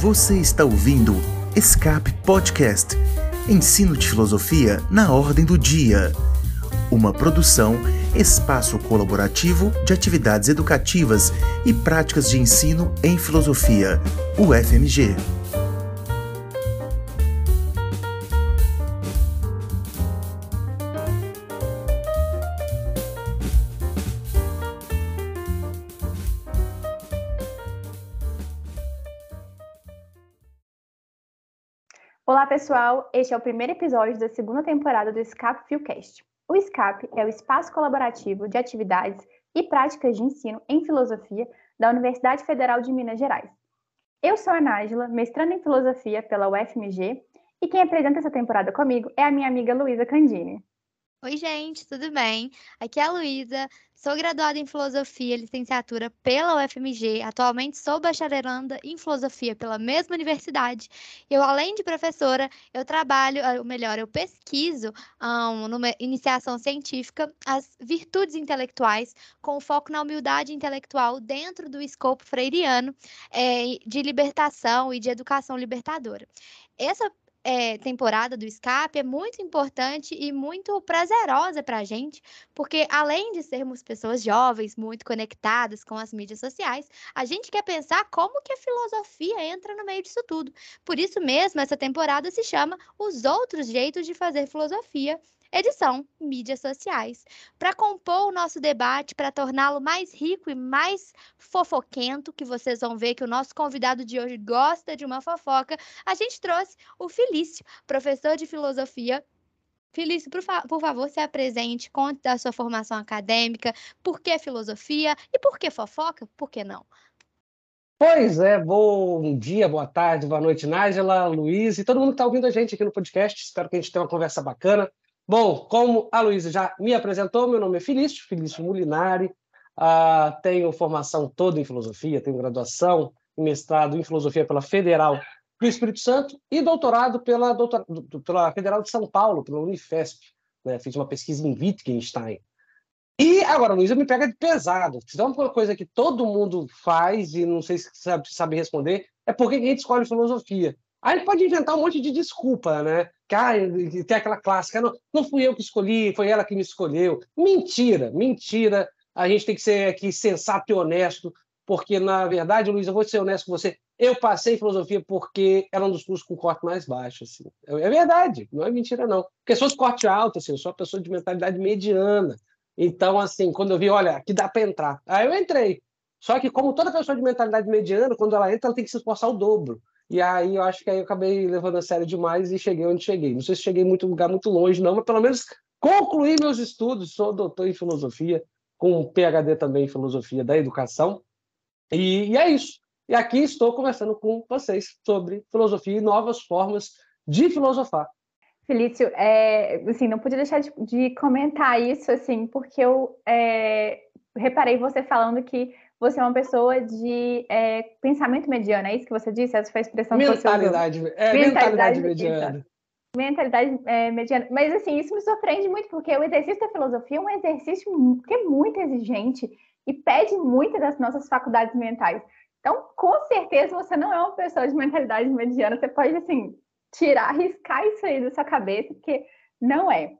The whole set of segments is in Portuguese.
Você está ouvindo Escape Podcast Ensino de Filosofia na Ordem do Dia. Uma produção, espaço colaborativo de atividades educativas e práticas de ensino em filosofia, UFMG. Olá, pessoal! Este é o primeiro episódio da segunda temporada do SCAP Philcast. O SCAP é o espaço colaborativo de atividades e práticas de ensino em filosofia da Universidade Federal de Minas Gerais. Eu sou a Nájila, mestrando em filosofia pela UFMG, e quem apresenta essa temporada comigo é a minha amiga Luísa Candini. Oi, gente, tudo bem? Aqui é a Luísa, sou graduada em Filosofia, licenciatura pela UFMG, atualmente sou bacharelanda em Filosofia pela mesma universidade. Eu, além de professora, eu trabalho, ou melhor, eu pesquiso um, numa iniciação científica as virtudes intelectuais, com foco na humildade intelectual dentro do escopo freiriano é, de libertação e de educação libertadora. Essa é, temporada do Escape é muito importante e muito prazerosa para a gente, porque além de sermos pessoas jovens, muito conectadas com as mídias sociais, a gente quer pensar como que a filosofia entra no meio disso tudo. Por isso mesmo, essa temporada se chama Os Outros Jeitos de Fazer Filosofia, edição Mídias Sociais. Para compor o nosso debate, para torná-lo mais rico e mais fofoquento, que vocês vão ver que o nosso convidado de hoje gosta de uma fofoca, a gente trouxe o Felício, professor de filosofia Felício, por, fa por, favor, se apresente, conte da sua formação acadêmica, por que filosofia e por que fofoca, por que não? Pois é, bom dia, boa tarde, boa noite, Nájila, Luiz e todo mundo que está ouvindo a gente aqui no podcast. Espero que a gente tenha uma conversa bacana. Bom, como a Luísa já me apresentou, meu nome é Felício, Felício Mulinari, uh, tenho formação toda em filosofia, tenho graduação mestrado em filosofia pela Federal do Espírito Santo e doutorado pela, pela Federal de São Paulo, pela Unifesp. Né? Fiz uma pesquisa em Wittgenstein. E agora, Luísa, me pega de pesado. Se tem uma coisa que todo mundo faz e não sei se sabe, sabe responder, é por que a gente escolhe filosofia. Aí pode inventar um monte de desculpa, né? Que, ah, tem aquela clássica, não, não fui eu que escolhi, foi ela que me escolheu. Mentira, mentira. A gente tem que ser aqui sensato e honesto, porque, na verdade, Luiz, eu vou ser honesto com você, eu passei filosofia porque era um dos cursos com corte mais baixo. Assim. É verdade, não é mentira, não. Porque se corte alto, assim, eu sou uma pessoa de mentalidade mediana. Então, assim, quando eu vi, olha, aqui dá para entrar. Aí eu entrei. Só que, como toda pessoa de mentalidade mediana, quando ela entra, ela tem que se esforçar o dobro. E aí eu acho que aí eu acabei levando a sério demais e cheguei onde cheguei. Não sei se cheguei muito lugar muito longe, não, mas pelo menos concluí meus estudos. Sou doutor em filosofia, com um PhD também em filosofia da educação. E, e é isso. E aqui estou conversando com vocês sobre filosofia e novas formas de filosofar. Felício, é, assim, não podia deixar de, de, comentar isso, assim, porque eu é, reparei você falando que você é uma pessoa de é, pensamento mediano, é isso que você disse? Essa foi a expressão mentalidade, que você usou. É, mentalidade, mentalidade mediana. Mentalidade é, mediana. Mas, assim, isso me surpreende muito, porque o exercício da filosofia é um exercício que é muito exigente e pede muito das nossas faculdades mentais. Então, com certeza, você não é uma pessoa de mentalidade mediana. Você pode, assim, tirar, arriscar isso aí da sua cabeça, porque não é.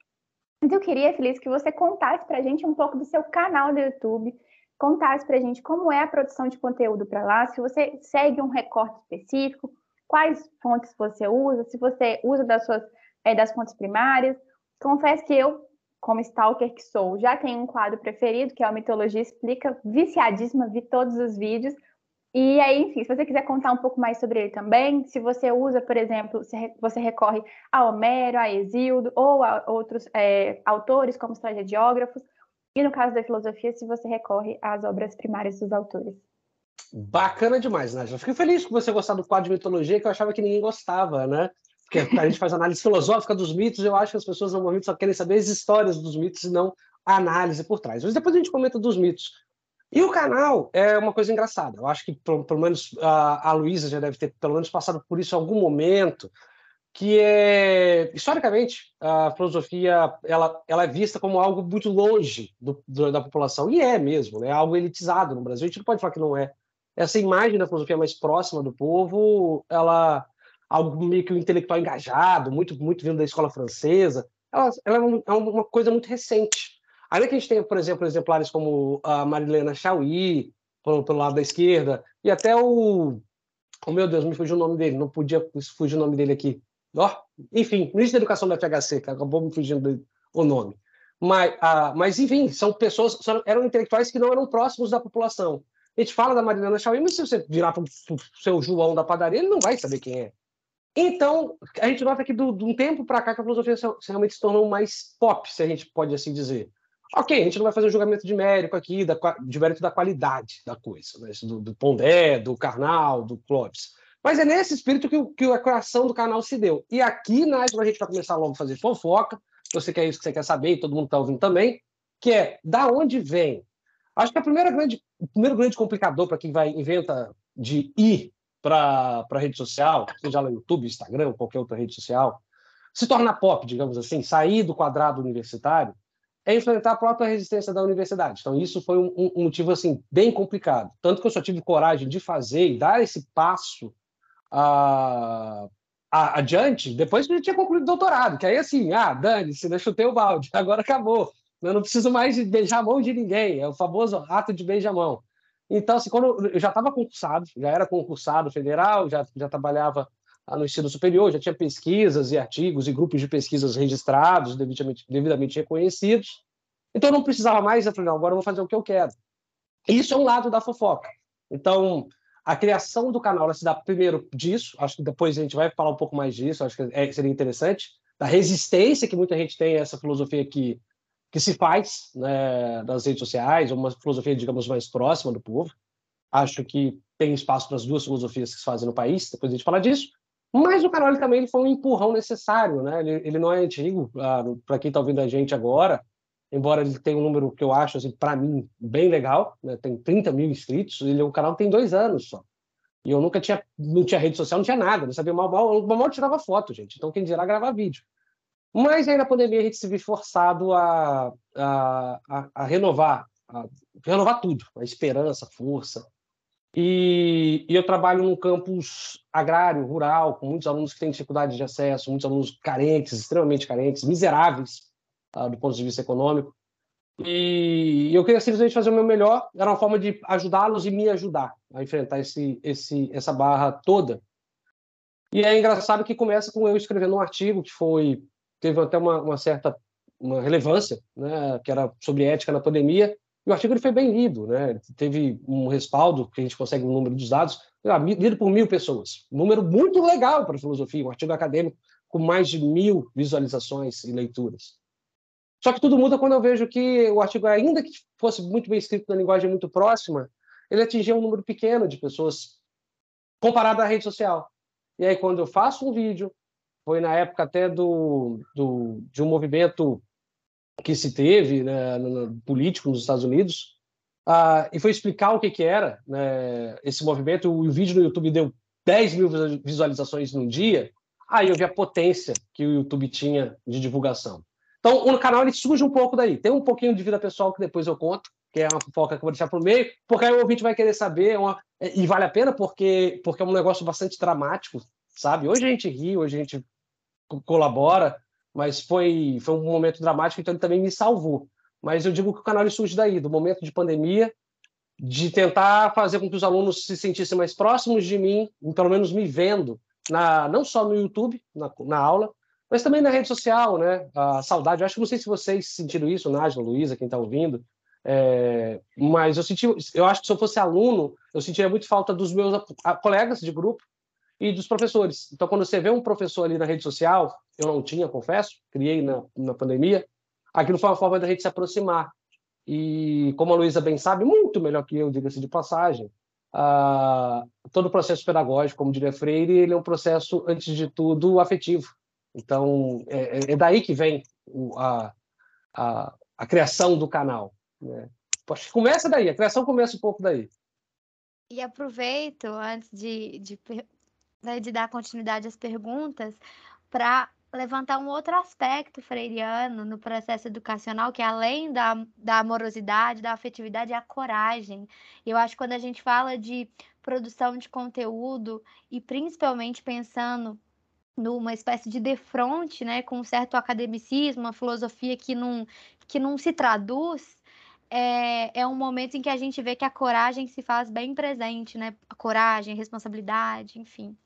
Mas eu queria, Feliz, que você contasse para a gente um pouco do seu canal do YouTube, contasse para a gente como é a produção de conteúdo para lá, se você segue um recorte específico, quais fontes você usa, se você usa das suas é, das fontes primárias. Confesso que eu, como stalker que sou, já tenho um quadro preferido, que é a Mitologia Explica, viciadíssima, vi todos os vídeos. E aí, enfim, se você quiser contar um pouco mais sobre ele também, se você usa, por exemplo, se você recorre a Homero, a Exildo ou a outros é, autores como os tragediógrafos, e no caso da filosofia, se você recorre às obras primárias dos autores. Bacana demais, né? Eu fico feliz que você gostar do quadro de mitologia, que eu achava que ninguém gostava, né? Porque a gente faz análise filosófica dos mitos, eu acho que as pessoas normalmente só querem saber as histórias dos mitos e não a análise por trás. Mas depois a gente comenta dos mitos. E o canal é uma coisa engraçada. Eu acho que, pelo, pelo menos, a, a Luísa já deve ter, pelo menos, passado por isso em algum momento que é historicamente a filosofia ela, ela é vista como algo muito longe do, do, da população e é mesmo, né? É algo elitizado no Brasil. A gente não pode falar que não é. Essa imagem da filosofia mais próxima do povo, ela algo meio que um intelectual engajado, muito muito vindo da escola francesa, ela, ela é, é uma coisa muito recente. Ainda que a gente tenha, por exemplo, exemplares como a Marilena Chauí, pelo, pelo lado da esquerda, e até o Oh, meu Deus, me fugiu o nome dele, não podia fugir o nome dele aqui. Enfim, ministro da Educação da FHC, que acabou me fugindo o nome. Mas, ah, mas, enfim, são pessoas, eram intelectuais que não eram próximos da população. A gente fala da Marilena Chauí, mas se você virar para o seu João da padaria, ele não vai saber quem é. Então, a gente nota que de um tempo para cá que a filosofia realmente se tornou mais pop, se a gente pode assim dizer. Ok, a gente não vai fazer um julgamento de mérito aqui, da, de mérito da qualidade da coisa, né? do, do Pondé, do Karnal, do Clóvis. Mas é nesse espírito que, que a criação do canal se deu. E aqui, na a gente vai começar logo a fazer fofoca, você quer isso que você quer saber, e todo mundo está ouvindo também, que é da onde vem. Acho que a primeira grande, o primeiro grande complicador para quem vai inventa de ir para a rede social, seja lá YouTube, Instagram, qualquer outra rede social, se tornar pop, digamos assim, sair do quadrado universitário, é enfrentar a própria resistência da universidade. Então, isso foi um, um, motivo assim bem complicado. Tanto que eu só tive coragem de fazer e dar esse passo a, a, adiante depois que eu tinha concluído o doutorado. Que aí, assim, ah, dane-se, eu chutei o balde, agora acabou. Eu não preciso mais beijar a mão de ninguém. É o famoso ato de beijamão. Então, assim, quando eu já estava concursado, já era concursado federal, já, já trabalhava no ensino superior, já tinha pesquisas e artigos e grupos de pesquisas registrados, devidamente, devidamente reconhecidos. Então, eu não precisava mais, eu falei, não, agora eu vou fazer o que eu quero. Isso é um lado da fofoca. Então, a criação do canal se dá primeiro disso, acho que depois a gente vai falar um pouco mais disso, acho que é, seria interessante, da resistência que muita gente tem a essa filosofia que, que se faz né, nas redes sociais, uma filosofia, digamos, mais próxima do povo. Acho que tem espaço para as duas filosofias que se fazem no país, depois a gente fala disso. Mas o canal ele, também ele foi um empurrão necessário, né? Ele, ele não é antigo, ah, para quem está ouvindo a gente agora, embora ele tenha um número que eu acho, assim, para mim, bem legal, né? tem 30 mil inscritos, ele, o canal tem dois anos só. E eu nunca tinha, não tinha rede social, não tinha nada, não sabia mal, mal, mal, mal tirava foto, gente. Então, quem dirá gravar vídeo. Mas aí na pandemia a gente se viu forçado a, a, a, a renovar, a renovar tudo, a esperança, a força. E, e, eu trabalho num campus agrário, rural, com muitos alunos que têm dificuldade de acesso, muitos alunos carentes, extremamente carentes, miseráveis tá, do ponto de vista econômico. E eu queria simplesmente fazer o meu melhor, era uma forma de ajudá-los e me ajudar a enfrentar esse, esse, essa barra toda. E é engraçado que começa com eu escrevendo um artigo que foi teve até uma, uma certa uma relevância, né, que era sobre ética na pandemia, e o artigo ele foi bem lido, né? teve um respaldo, que a gente consegue um número dos dados, ah, lido por mil pessoas. Um número muito legal para filosofia, um artigo acadêmico com mais de mil visualizações e leituras. Só que tudo muda quando eu vejo que o artigo, ainda que fosse muito bem escrito na linguagem muito próxima, ele atingia um número pequeno de pessoas comparado à rede social. E aí, quando eu faço um vídeo, foi na época até do, do de um movimento que se teve né, no, político nos Estados Unidos, uh, e foi explicar o que, que era né, esse movimento. O, o vídeo no YouTube deu 10 mil visualizações num dia. Aí eu vi a potência que o YouTube tinha de divulgação. Então, o canal ele surge um pouco daí. Tem um pouquinho de vida pessoal que depois eu conto, que é uma fofoca que eu vou deixar para o meio, porque aí o ouvinte vai querer saber, é uma... e vale a pena porque, porque é um negócio bastante dramático, sabe? Hoje a gente ri, hoje a gente colabora, mas foi, foi um momento dramático, então ele também me salvou. Mas eu digo que o canal surge daí, do momento de pandemia, de tentar fazer com que os alunos se sentissem mais próximos de mim, pelo menos me vendo, na, não só no YouTube, na, na aula, mas também na rede social, né? A saudade. Eu acho que não sei se vocês sentiram isso, Nájila, Luísa, quem está ouvindo, é, mas eu senti, eu acho que se eu fosse aluno, eu sentiria muito falta dos meus colegas de grupo, e dos professores. Então, quando você vê um professor ali na rede social, eu não tinha, confesso, criei na, na pandemia, aquilo foi uma forma da gente se aproximar. E, como a Luísa bem sabe, muito melhor que eu, diga-se de passagem, todo o processo pedagógico, como diria Freire, ele é um processo, antes de tudo, afetivo. Então, é, é, é daí que vem o, a, a, a, criação do canal. Né? Começa daí, a criação começa um pouco daí. E aproveito, antes de, de né, de dar continuidade às perguntas, para levantar um outro aspecto freiriano no processo educacional, que é além da, da amorosidade, da afetividade, é a coragem. Eu acho que quando a gente fala de produção de conteúdo, e principalmente pensando numa espécie de defronte, né, com um certo academicismo, uma filosofia que não, que não se traduz, é, é um momento em que a gente vê que a coragem se faz bem presente, né? A coragem, a responsabilidade, enfim.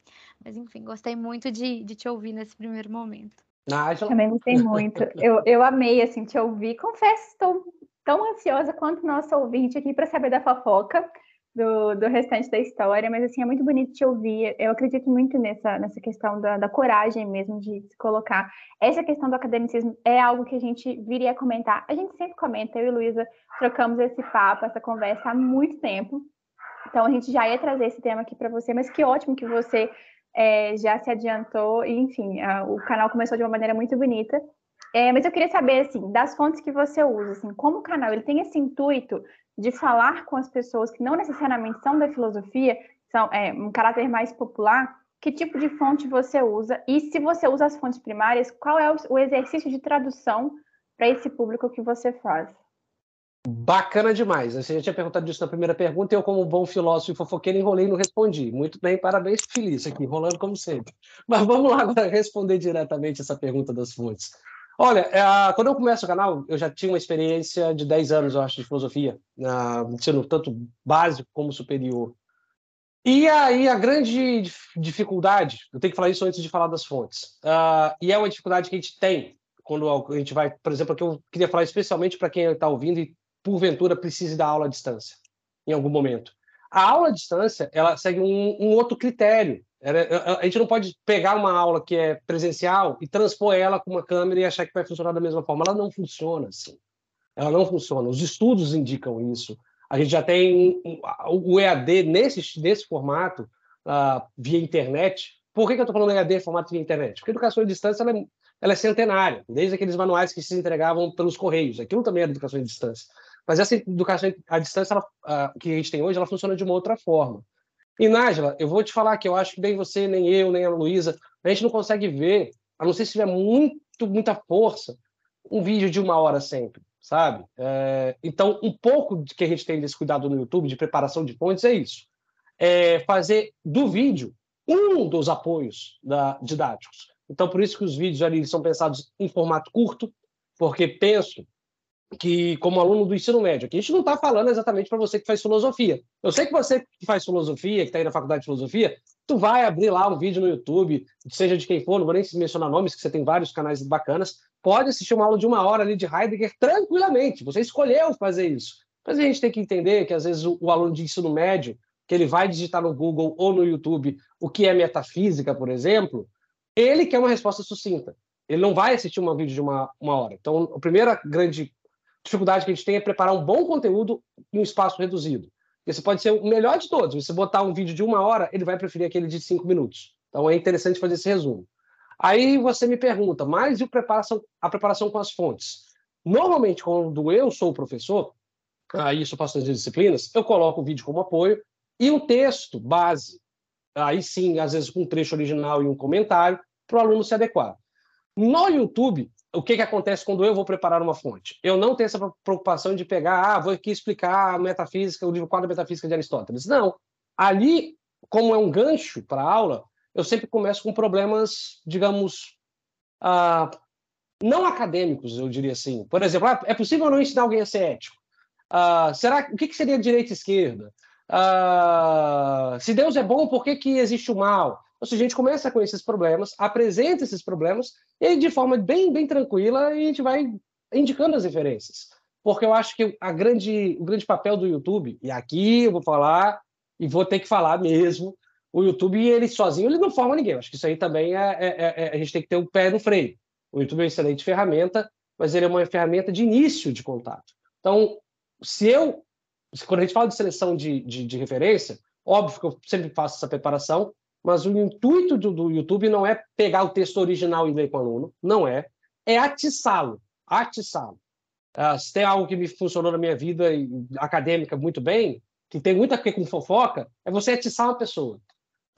Mas, enfim, gostei muito de, de te ouvir nesse primeiro momento. Nájila. Também gostei muito. Eu, eu amei, assim, te ouvir. Confesso, estou tão ansiosa quanto nosso ouvinte aqui para saber da fofoca do, do restante da história, mas assim, é muito bonito te ouvir. Eu acredito muito nessa, nessa questão da, da coragem mesmo de se colocar. Essa questão do academicismo é algo que a gente viria a comentar. A gente sempre comenta, eu e Luísa trocamos esse papo, essa conversa há muito tempo. Então a gente já ia trazer esse tema aqui para você, mas que ótimo que você é, já se adiantou, enfim, a, o canal começou de uma maneira muito bonita. É, mas eu queria saber, assim, das fontes que você usa, assim, como o canal ele tem esse intuito de falar com as pessoas que não necessariamente são da filosofia, são é, um caráter mais popular, que tipo de fonte você usa? E se você usa as fontes primárias, qual é o, exercício de tradução para esse público que você faz? Bacana demais. Você já tinha perguntado isso na primeira pergunta, e eu, como bom filósofo e fofoqueiro, enrolei e não respondi. Muito bem, parabéns, feliz aqui, enrolando como sempre. Mas vamos lá agora responder diretamente essa pergunta das fontes. Olha, é, quando eu começo o canal, eu já tinha uma experiência de 10 anos, eu acho, de filosofia, uh, ensino tanto básico como superior. E aí a grande dificuldade, eu tenho que falar isso antes de falar das fontes, uh, e é uma dificuldade que a gente tem quando a gente vai, por exemplo, aqui eu queria falar especialmente para quem está ouvindo e porventura precise dar aula à distância em algum momento. A aula à distância ela segue um, um outro critério a gente não pode pegar uma aula que é presencial e transpor ela com uma câmera e achar que vai funcionar da mesma forma. Ela não funciona assim. Ela não funciona. Os estudos indicam isso. A gente já tem o EAD nesse, nesse formato, uh, via internet. Por que, que eu estou falando EAD formato via internet? Porque a educação à distância ela é, ela é centenária, desde aqueles manuais que se entregavam pelos correios. Aquilo também era educação à distância. Mas essa educação à distância ela, uh, que a gente tem hoje, ela funciona de uma outra forma. E, Nájila, eu vou te falar que eu acho que nem você, nem eu, nem a Luísa, a gente não consegue ver, a não ser se tiver muito, muita força, um vídeo de uma hora sempre, sabe? É, então, um pouco que a gente tem desse cuidado no YouTube, de preparação de fontes, é isso. É fazer do vídeo um dos apoios da, didáticos. Então, por isso que os vídeos ali são pensados em formato curto, porque penso que, como aluno do ensino médio, aqui a gente não está falando exatamente para você que faz filosofia. Eu sei que você que faz filosofia, que está aí na faculdade de filosofia, tu vai abrir lá um vídeo no YouTube, seja de quem for, não vou nem mencionar nomes, que você tem vários canais bacanas, pode assistir uma aula de uma hora ali de Heidegger tranquilamente. Você escolheu fazer isso. Mas a gente tem que entender que, às vezes, o, o aluno de ensino médio, que ele vai digitar no Google ou no YouTube o que é metafísica, por exemplo, ele quer uma resposta sucinta. Ele não vai assistir um vídeo de uma, uma hora. Então, a primeira grande dificuldade que a gente tem é preparar um bom conteúdo em um espaço reduzido. Esse pode ser o melhor de todos. Se você botar um vídeo de uma hora, ele vai preferir aquele de cinco minutos. Então é interessante fazer esse resumo. Aí você me pergunta, mas e preparação, a preparação com as fontes? Normalmente, quando eu sou professor, aí isso faço nas disciplinas, eu coloco o vídeo como apoio e um texto base. Aí sim, às vezes com um trecho original e um comentário, para o aluno se adequar. No YouTube, o que, que acontece quando eu vou preparar uma fonte? Eu não tenho essa preocupação de pegar, ah, vou aqui explicar a metafísica, o livro 4 da Metafísica de Aristóteles. Não. Ali, como é um gancho para a aula, eu sempre começo com problemas, digamos, ah, não acadêmicos, eu diria assim. Por exemplo, ah, é possível não ensinar alguém a ser ético? Ah, será, o que, que seria direita e esquerda? Ah, se Deus é bom, por que, que existe o mal? Ou seja, a gente começa com esses problemas, apresenta esses problemas, e aí, de forma bem, bem tranquila, a gente vai indicando as referências. Porque eu acho que a grande, o grande papel do YouTube, e aqui eu vou falar, e vou ter que falar mesmo, o YouTube, ele sozinho, ele não forma ninguém. Eu acho que isso aí também é, é, é, é a gente tem que ter o um pé no freio. O YouTube é uma excelente ferramenta, mas ele é uma ferramenta de início de contato. Então, se eu, quando a gente fala de seleção de, de, de referência, óbvio que eu sempre faço essa preparação, mas o intuito do, do YouTube não é pegar o texto original e ler com o aluno, não é. É atiçá-lo, atiçá-lo. Uh, se tem algo que me funcionou na minha vida acadêmica muito bem, que tem muito a ver com fofoca, é você atiçar uma pessoa.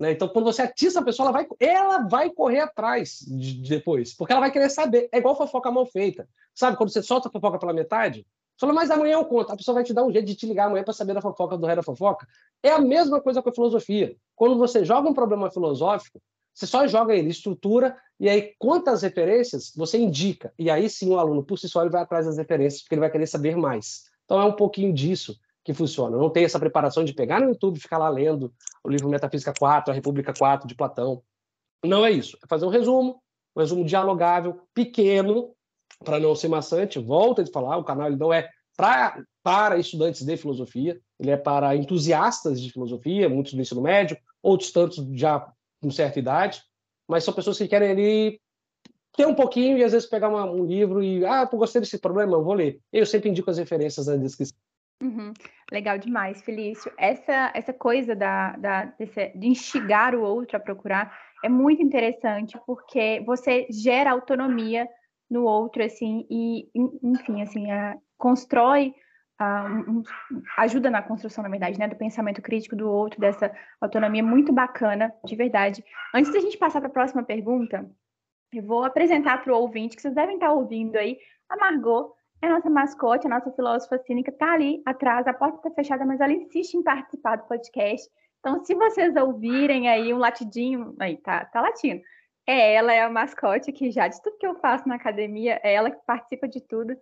Né? Então, quando você atiça a pessoa, ela vai, ela vai correr atrás de, de depois, porque ela vai querer saber. É igual fofoca mal feita. Sabe, quando você solta a fofoca pela metade, fala, mas amanhã eu conto. A pessoa vai te dar um jeito de te ligar amanhã para saber da fofoca do rei da fofoca. É a mesma coisa com a filosofia. Quando você joga um problema filosófico, você só joga ele, estrutura, e aí quantas referências você indica. E aí sim o aluno, por si só, ele vai atrás das referências, porque ele vai querer saber mais. Então é um pouquinho disso que funciona. Não tem essa preparação de pegar no YouTube ficar lá lendo o livro Metafísica 4, a República 4 de Platão. Não é isso. É fazer um resumo, um resumo dialogável, pequeno, para não ser maçante. Volta de falar, o canal ele não é pra, para estudantes de filosofia, ele é para entusiastas de filosofia, muitos do ensino médio, outros tantos já com certa idade, mas são pessoas que querem ali ter um pouquinho e às vezes pegar uma, um livro e, ah, eu gostei desse problema, eu vou ler. Eu sempre indico as referências na descrição. Uhum. Legal demais, Felício. Essa, essa coisa da, da, desse, de instigar o outro a procurar é muito interessante, porque você gera autonomia no outro, assim, e, enfim, assim, a, constrói, a, um, ajuda na construção, na verdade, né, do pensamento crítico do outro, dessa autonomia muito bacana, de verdade. Antes da gente passar para a próxima pergunta, eu vou apresentar para o ouvinte, que vocês devem estar ouvindo aí, a Margot, é a nossa mascote, a nossa filósofa cínica, está ali atrás, a porta está fechada, mas ela insiste em participar do podcast. Então, se vocês ouvirem aí um latidinho, aí tá, tá latindo. É ela, é a mascote que já de tudo que eu faço na academia, é ela que participa de tudo.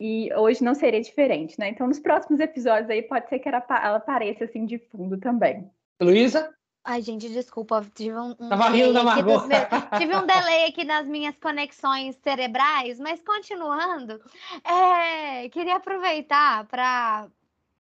E hoje não seria diferente, né? Então, nos próximos episódios aí, pode ser que ela, ela apareça assim de fundo também. Luísa? Ai, gente, desculpa. Tive um, um Tava rindo da Margot. Meus... Tive um delay aqui nas minhas conexões cerebrais, mas continuando, é... queria aproveitar para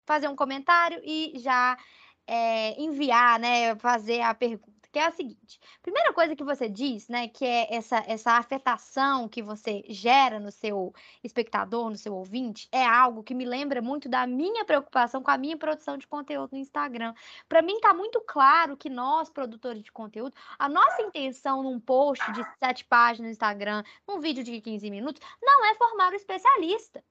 fazer um comentário e já é, enviar, né, fazer a pergunta que é a seguinte: primeira coisa que você diz, né, que é essa, essa afetação que você gera no seu espectador, no seu ouvinte, é algo que me lembra muito da minha preocupação com a minha produção de conteúdo no Instagram. Para mim está muito claro que nós, produtores de conteúdo, a nossa intenção num post de sete páginas no Instagram, num vídeo de 15 minutos, não é formar o especialista.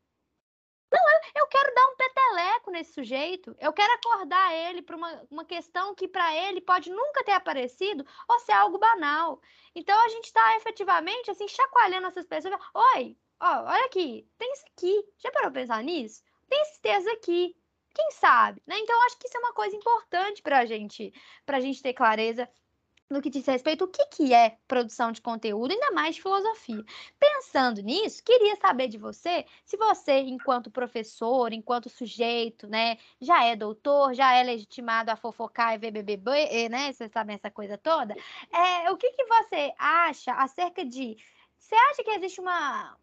Não, eu, quero dar um peteleco nesse sujeito. Eu quero acordar ele para uma, uma questão que para ele pode nunca ter aparecido ou ser algo banal. Então a gente está efetivamente assim chacoalhando essas pessoas. Oi, ó, olha aqui, tem isso aqui. Já parou pensar nisso? Tem texto aqui. Quem sabe? Né? Então acho que isso é uma coisa importante para gente, a gente ter clareza no que diz respeito o que, que é produção de conteúdo, ainda mais de filosofia. Pensando nisso, queria saber de você se você, enquanto professor, enquanto sujeito, né, já é doutor, já é legitimado a fofocar e ver BBB, né, vocês sabem essa coisa toda, é, o que, que você acha acerca de... Você acha que existe uma,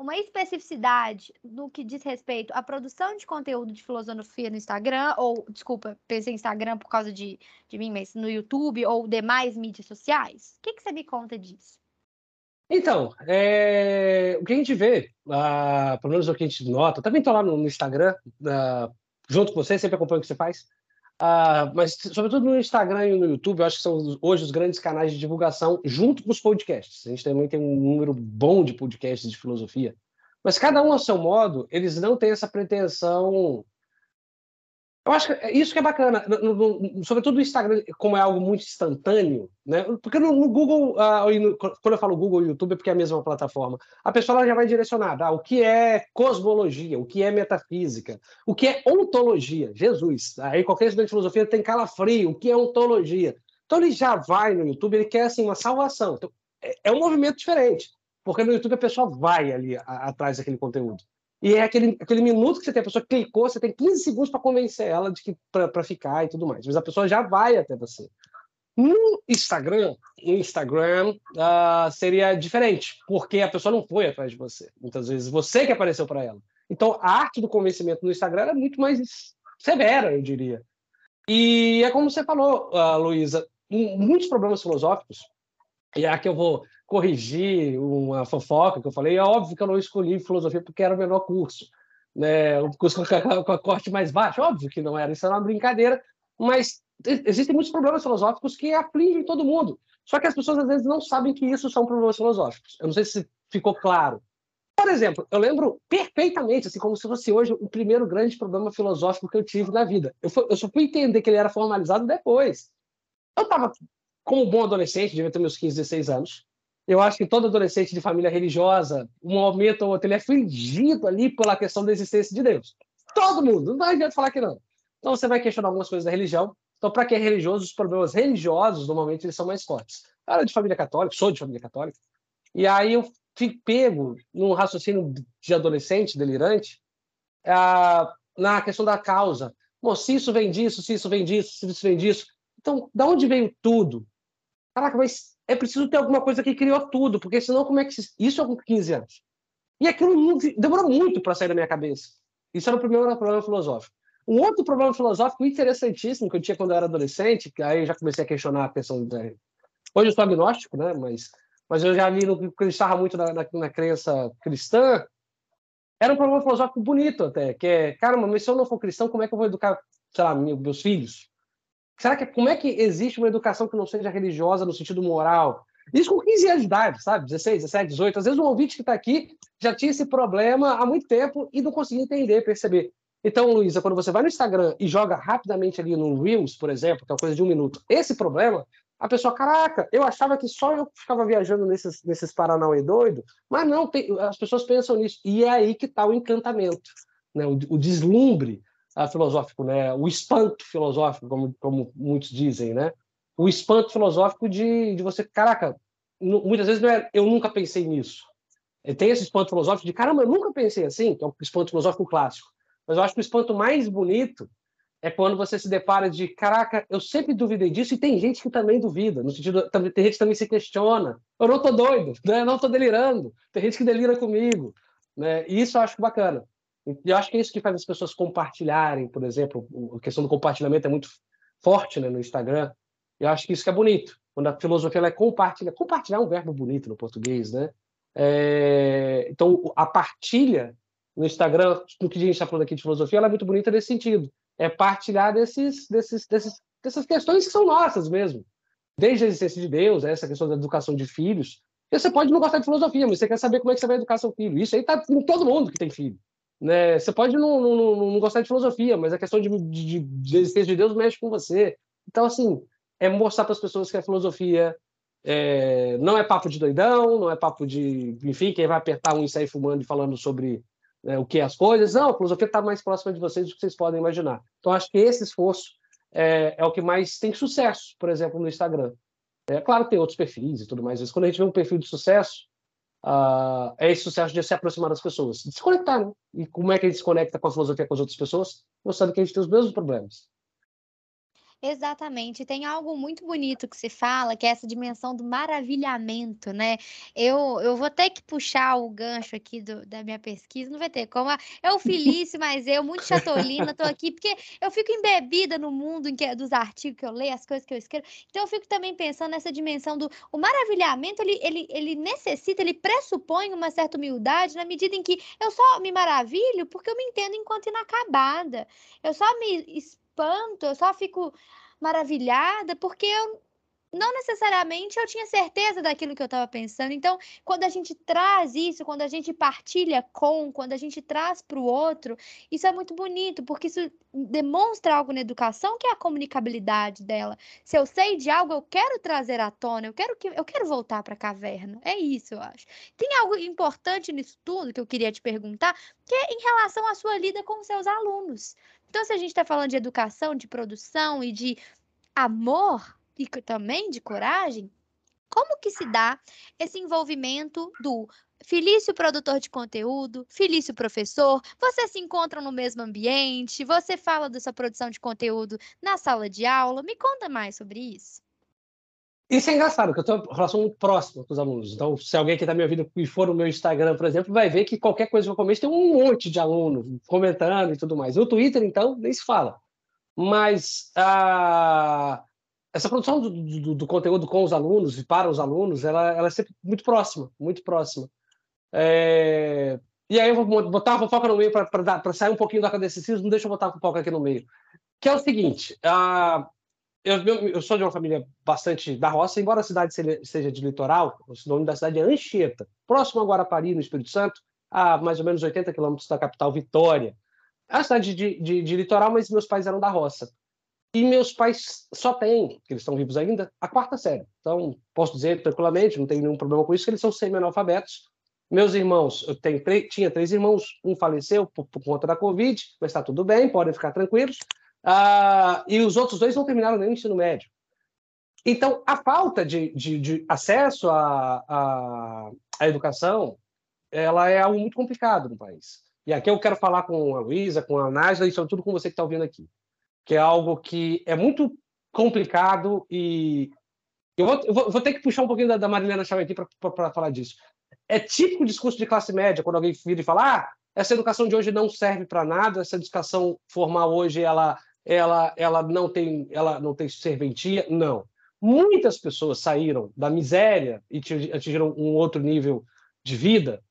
uma especificidade no que diz respeito à produção de conteúdo de filosofia no Instagram, ou, desculpa, pensei em Instagram por causa de, de mim, mas no YouTube ou demais mídias sociais? O que, que você me conta disso? Então, é, o que a gente vê, uh, pelo menos o que a gente nota, também estou lá no, Instagram, uh, junto com você, sempre acompanho o que você faz, uh, mas sobretudo no Instagram e no YouTube, eu acho que são hoje os grandes canais de divulgação, junto com os podcasts. A gente também tem um número bom de podcasts de filosofia, mas cada um ao seu modo, eles não têm essa pretensão eu acho que é isso que é bacana, no, no, sobretudo o Instagram, como é algo muito instantâneo, né? Porque no, no Google, uh, quando eu falo Google e YouTube, é porque é a mesma plataforma, a pessoa já vai direcionada ah, o que é cosmologia, o que é metafísica, o que é ontologia, Jesus. Aí qualquer estudante de filosofia tem calafrio, o que é ontologia. Então ele já vai no YouTube, ele quer assim uma salvação. Então, é, é um movimento diferente, porque no YouTube a pessoa vai ali a, atrás daquele conteúdo. E é aquele, aquele minuto que você tem, a pessoa clicou, você tem 15 segundos para convencer ela de que para ficar e tudo mais. Mas a pessoa já vai até você. No Instagram, Instagram uh, seria diferente, porque a pessoa não foi atrás de você. Muitas vezes você que apareceu para ela. Então a arte do convencimento no Instagram é muito mais severa, eu diria. E é como você falou, uh, Luísa, muitos problemas filosóficos, e aqui eu vou corrigir uma fofoca que eu falei. É óbvio que eu não escolhi filosofia porque era o menor curso, né? O curso com a corte mais baixa, óbvio que não era. Isso era uma brincadeira, mas existem muitos problemas filosóficos que afligem todo mundo. Só que as pessoas às vezes não sabem que isso são problemas filosóficos. Eu não sei se ficou claro. Por exemplo, eu lembro perfeitamente, assim como se fosse hoje o primeiro grande problema filosófico que eu tive na vida. Eu, eu só fui entender que ele era formalizado depois. Eu estava, como bom adolescente, devia ter meus 15, 16 anos. Eu acho que todo adolescente de família religiosa, um momento ou outro, ele é fingido ali pela questão da existência de Deus. Todo mundo, não adianta falar que não. Então você vai questionar algumas coisas da religião. Então, para quem é religioso, os problemas religiosos, normalmente, eles são mais fortes. Eu era de família católica, sou de família católica. E aí eu fico pego num raciocínio de adolescente delirante na questão da causa. Bom, se isso vem disso, se isso vem disso, se isso vem disso. Então, da onde veio tudo? Caraca, mas é preciso ter alguma coisa que criou tudo, porque senão como é que... Isso é com 15 anos. E aquilo demorou muito para sair da minha cabeça. Isso era o primeiro problema filosófico. Um outro problema filosófico interessantíssimo que eu tinha quando eu era adolescente, que aí eu já comecei a questionar a questão da... Hoje eu sou agnóstico, né? Mas, mas eu já li, no, acreditava muito na, na, na crença cristã, era um problema filosófico bonito até, que é, caramba, mas se eu não for cristão, como é que eu vou educar, sei lá, meus filhos? Será que como é que existe uma educação que não seja religiosa no sentido moral? Isso com 15 anos de idade, sabe? 16, 17, 18. Às vezes um ouvinte que está aqui já tinha esse problema há muito tempo e não conseguia entender, perceber. Então, Luísa, quando você vai no Instagram e joga rapidamente ali no Reels, por exemplo, que é uma coisa de um minuto, esse problema, a pessoa, caraca, eu achava que só eu ficava viajando nesses, nesses Paranauê doido, mas não, tem, as pessoas pensam nisso. E é aí que está o encantamento, né? o, o deslumbre uh, filosófico, né? o espanto filosófico, como, como muitos dizem, né? o espanto filosófico de, de você, caraca, muitas vezes não é, eu nunca pensei nisso. Tem esse espanto filosófico de, caramba, eu nunca pensei assim, que é o espanto filosófico clássico. Mas eu acho que o espanto mais bonito é quando você se depara de, caraca, eu sempre duvidei disso, e tem gente que também duvida, no sentido, tem gente que também se questiona. Eu não estou doido, né? eu não estou delirando. Tem gente que delira comigo. Né? E isso eu acho bacana. Eu acho que é isso que faz as pessoas compartilharem, por exemplo, a questão do compartilhamento é muito forte né, no Instagram. Eu acho que isso que é bonito. Quando a filosofia ela é compartilhar. Compartilhar é um verbo bonito no português, né? É... Então, a partilha no Instagram, no que a gente está falando aqui de filosofia, ela é muito bonita nesse sentido é partilhar desses, desses, desses, dessas questões que são nossas mesmo. Desde a existência de Deus, essa questão da educação de filhos. Você pode não gostar de filosofia, mas você quer saber como é que você vai educar seu filho. Isso aí está em todo mundo que tem filho. Né? Você pode não, não, não gostar de filosofia, mas a questão de, de, de existência de Deus mexe com você. Então, assim, é mostrar para as pessoas que a filosofia é, não é papo de doidão, não é papo de, enfim, quem vai apertar um e sair fumando e falando sobre né, o que é as coisas. Não, a filosofia está mais próxima de vocês do que vocês podem imaginar. Então, acho que esse esforço é, é o que mais tem sucesso, por exemplo, no Instagram. É claro que tem outros perfis e tudo mais, mas quando a gente vê um perfil de sucesso, uh, é esse sucesso de se aproximar das pessoas, se conectar, né? E como é que a gente se conecta com a filosofia com as outras pessoas? Mostrando que a gente tem os mesmos problemas. Exatamente. Tem algo muito bonito que se fala, que é essa dimensão do maravilhamento, né? Eu, eu vou ter que puxar o gancho aqui do, da minha pesquisa, não vai ter como. Eu, Felício, mas eu, muito chatolina, tô aqui, porque eu fico embebida no mundo em que, é, dos artigos que eu leio, as coisas que eu escrevo. Então, eu fico também pensando nessa dimensão do o maravilhamento, ele, ele, ele necessita, ele pressupõe uma certa humildade na medida em que eu só me maravilho porque eu me entendo enquanto inacabada. Eu só me espanto, eu só fico maravilhada porque eu não necessariamente eu tinha certeza daquilo que eu estava pensando. Então, quando a gente traz isso, quando a gente partilha com, quando a gente traz para o outro, isso é muito bonito, porque isso demonstra algo na educação que é a comunicabilidade dela. Se eu sei de algo, eu quero trazer à tona, eu quero que eu quero voltar para a caverna. É isso, eu acho. Tem algo importante nisso tudo que eu queria te perguntar, que é em relação à sua lida com os seus alunos. Então, se a gente está falando de educação, de produção e de amor e também de coragem, como que se dá esse envolvimento do Felício produtor de conteúdo, Felício professor, você se encontra no mesmo ambiente, você fala da sua produção de conteúdo na sala de aula, me conta mais sobre isso. Isso é engraçado, porque eu tenho uma relação muito próxima com os alunos. Então, se alguém que está me ouvindo e for no meu Instagram, por exemplo, vai ver que qualquer coisa que eu comento tem um monte de alunos comentando e tudo mais. No Twitter, então, nem se fala. Mas a... essa produção do, do, do, conteúdo com os alunos e para os alunos, ela, ela é sempre muito próxima, muito próxima. É... E aí eu vou botar a fofoca no meio para sair um pouquinho do academicismo, não deixa eu botar a fofoca aqui no meio. Que é o seguinte, a eu, eu, sou de uma família bastante da roça, embora a cidade seja de litoral, o nome da cidade é Anchieta, próximo a Guarapari, no Espírito Santo, a mais ou menos 80 quilômetros da capital, Vitória. É uma cidade de, de, de, litoral, mas meus pais eram da roça. E meus pais só têm, que eles estão vivos ainda, a quarta série. Então, posso dizer tranquilamente, não tem nenhum problema com isso, que eles são semi-analfabetos. Meus irmãos, eu tenho, tinha três irmãos, um faleceu por, por conta da Covid, mas está tudo bem, podem ficar tranquilos. Ah, e os outros dois não terminaram nem o ensino médio. Então, a falta de, de, de acesso à, educação ela é algo muito complicado no país. E aqui eu quero falar com a Luísa, com a Nájila e, sobretudo, com você que está ouvindo aqui, que é algo que é muito complicado e eu vou, eu vou, vou ter que puxar um pouquinho da, da Marilena aqui para falar disso. É típico discurso de classe média, quando alguém vira e fala ah, essa educação de hoje não serve para nada, essa educação formal hoje ela, ela, ela, não tem, ela não tem serventia. Não Muitas pessoas saíram da miséria e atingiram um outro nível de vida.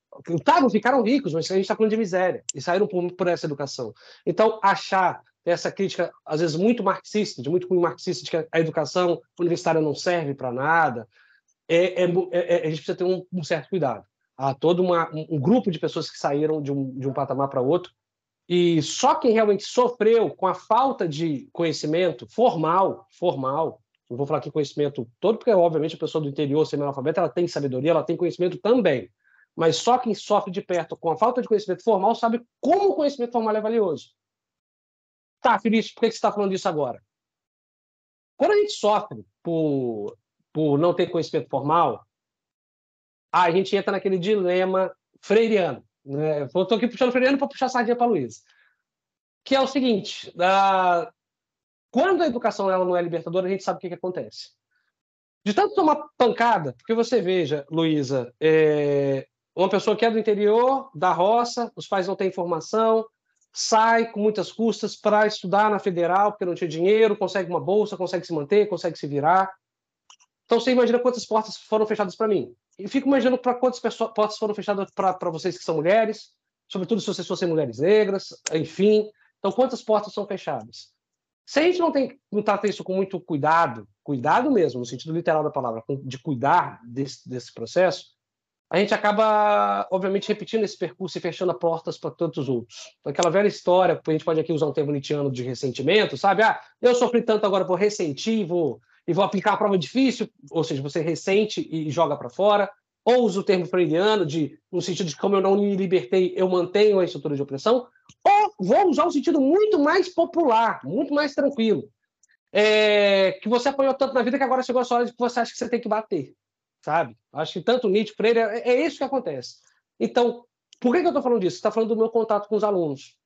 Tá, não ficaram ricos, mas a gente está falando de miséria e saíram por, por, essa educação. Então, achar essa crítica, às vezes muito marxista, de muito marxista, de que a educação universitária não serve para nada, é, é, é, é, a gente precisa ter um, um certo cuidado. Há todo uma, um, um, grupo de pessoas que saíram de um, de um patamar para outro, e só quem realmente sofreu com a falta de conhecimento formal, formal, não vou falar aqui conhecimento todo, porque, obviamente, a pessoa do interior, semi-analfabeta, ela tem sabedoria, ela tem conhecimento também. Mas só quem sofre de perto com a falta de conhecimento formal sabe como o conhecimento formal é valioso. Tá, Felipe, por que você está falando disso agora? Quando a gente sofre por, por não ter conhecimento formal, a gente entra naquele dilema freiriano. Né? Estou aqui puxando freiriano para puxar a sardinha para Luiz. Que é o seguinte: uh, quando a educação ela não é libertadora, a gente sabe o que, que acontece. De tanto tomar pancada, porque você veja, Luísa, é, uma pessoa que é do interior, da roça, os pais não têm informação, sai com muitas custas para estudar na federal, porque não tinha dinheiro, consegue uma bolsa, consegue se manter, consegue se virar. Então você imagina quantas portas foram fechadas para mim. E fico imaginando para quantas portas foram fechadas para vocês que são mulheres, sobretudo se vocês fossem mulheres negras, enfim. Então, quantas portas são fechadas? Se a gente não, tem, não trata isso com muito cuidado, cuidado mesmo, no sentido literal da palavra, de cuidar desse, desse processo, a gente acaba, obviamente, repetindo esse percurso e fechando portas para tantos outros. Aquela velha história, a gente pode aqui usar um termo nietzscheano de ressentimento, sabe? Ah, eu sofri tanto agora, vou ressentir vou, e vou aplicar a prova difícil, ou seja, você ressente e joga para fora. Ou usa o termo freudiano, de, no sentido de como eu não me libertei, eu mantenho a estrutura de opressão. Ou vou usar um sentido muito mais popular, muito mais tranquilo. É, que você apanhou tanto na vida que agora chegou a sua hora de que você acha que você tem que bater, sabe? Acho que tanto Nietzsche, Freire, é, é isso que acontece. Então, por que, que eu estou falando disso? Está falando do meu contato com os alunos.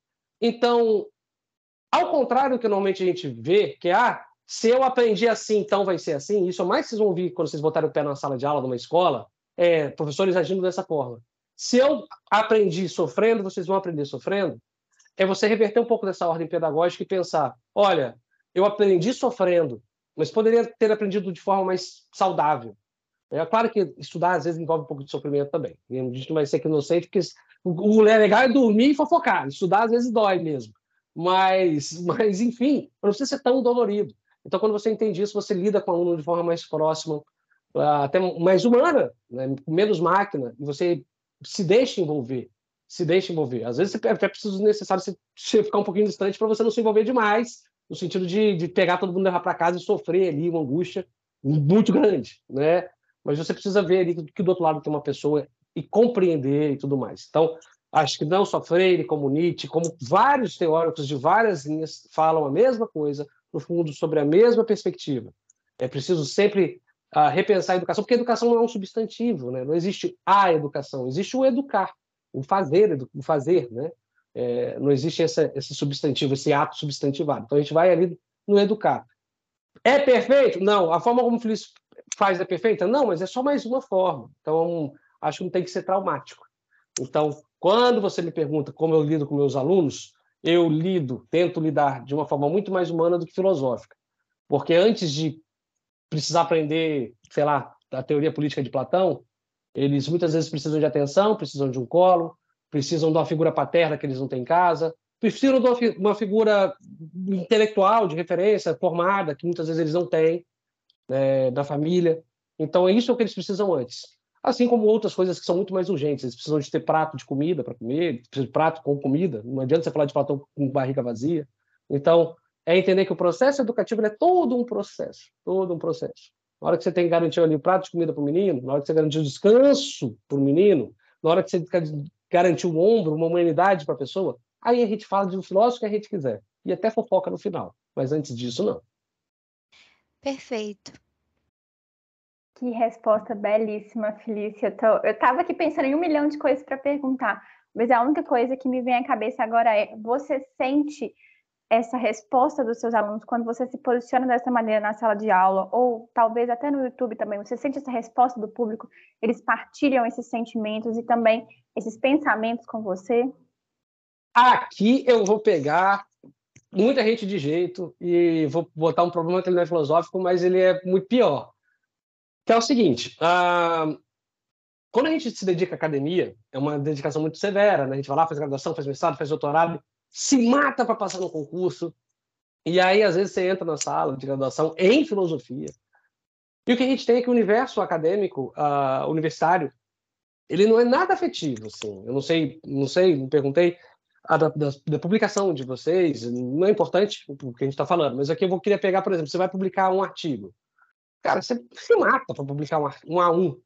Então, ao contrário do que normalmente a gente vê, que é, ah, se eu aprendi assim, então vai ser assim, isso é mais que vocês vão ouvir quando vocês botarem o pé na sala de aula, numa escola, é, professores agindo dessa forma. Se eu aprendi sofrendo, vocês vão aprender sofrendo é você reverter um pouco dessa ordem pedagógica e pensar: olha, eu aprendi sofrendo, mas poderia ter aprendido de forma mais saudável. É claro que estudar às vezes envolve um pouco de sofrimento também. A gente não vai ser inocente, porque o legal é dormir e fofocar. Estudar às vezes dói mesmo. Mas, mas enfim, não precisa ser tão dolorido. Então, quando você entende isso, você lida com o aluno de forma mais próxima, até mais humana, né? menos máquina, e você se deixa envolver se deixa envolver. Às vezes é preciso necessário você ficar um pouquinho distante para você não se envolver demais, no sentido de, de pegar todo mundo levar para casa e sofrer ali uma angústia muito grande, né? Mas você precisa ver ali que do outro lado tem uma pessoa e compreender e tudo mais. Então, acho que não só Freire, como Nietzsche, como vários teóricos de várias linhas falam a mesma coisa, no fundo, sobre a mesma perspectiva. É preciso sempre uh, repensar a educação, porque a educação não é um substantivo, né? não existe a educação, existe o educar o fazer, o fazer, né? É, não existe essa, esse substantivo, esse ato substantivado. Então a gente vai ali no educar. É perfeito? Não. A forma como faz é perfeita? Não, mas é só mais uma forma. Então acho que não tem que ser traumático. Então, quando você me pergunta como eu lido com meus alunos, eu lido, tento lidar de uma forma muito mais humana do que filosófica. Porque antes de precisar aprender, sei lá, a teoria política de Platão, eles muitas vezes precisam de atenção, precisam de um colo, precisam de uma figura paterna que eles não têm em casa, precisam de uma figura intelectual de referência, formada, que muitas vezes eles não têm, né, da família. Então, é isso que eles precisam antes. Assim como outras coisas que são muito mais urgentes. Eles precisam de ter prato de comida para comer, de prato com comida. Não adianta você falar de prato com barriga vazia. Então, é entender que o processo educativo é todo um processo, todo um processo. Na hora que você tem que garantir ali o prato de comida para o menino, na hora que você garantir o descanso para o menino, na hora que você garantir o ombro, uma humanidade para a pessoa, aí a gente fala de um filósofo que a gente quiser. E até fofoca no final. Mas antes disso, não. Perfeito. Que resposta belíssima, Felícia. Eu, tô... eu estava aqui pensando em um milhão de coisas para perguntar, mas a única coisa que me vem à cabeça agora é: você sente essa resposta dos seus alunos quando você se posiciona dessa maneira na sala de aula, ou talvez até no YouTube também, você sente essa resposta do público, eles partilham esses sentimentos e também esses pensamentos com você? Aqui eu vou pegar muita gente de jeito e vou botar um problema que ele não é filosófico, mas ele é muito pior. Que é o seguinte, quando a gente se dedica à academia, é uma dedicação muito severa, né? A gente vai lá, faz graduação, faz mestrado, faz doutorado, se mata para passar no concurso. E aí, às vezes, você entra na sala de graduação em filosofia. E o que a gente tem é que o universo acadêmico, uh, universitário, ele não é nada afetivo, assim. Eu não sei, não sei, não perguntei a da, da, da, publicação de vocês, não é importante o que a gente está falando, mas aqui eu vou querer pegar, por exemplo, você vai publicar um artigo. Cara, você se mata para publicar um, um a um.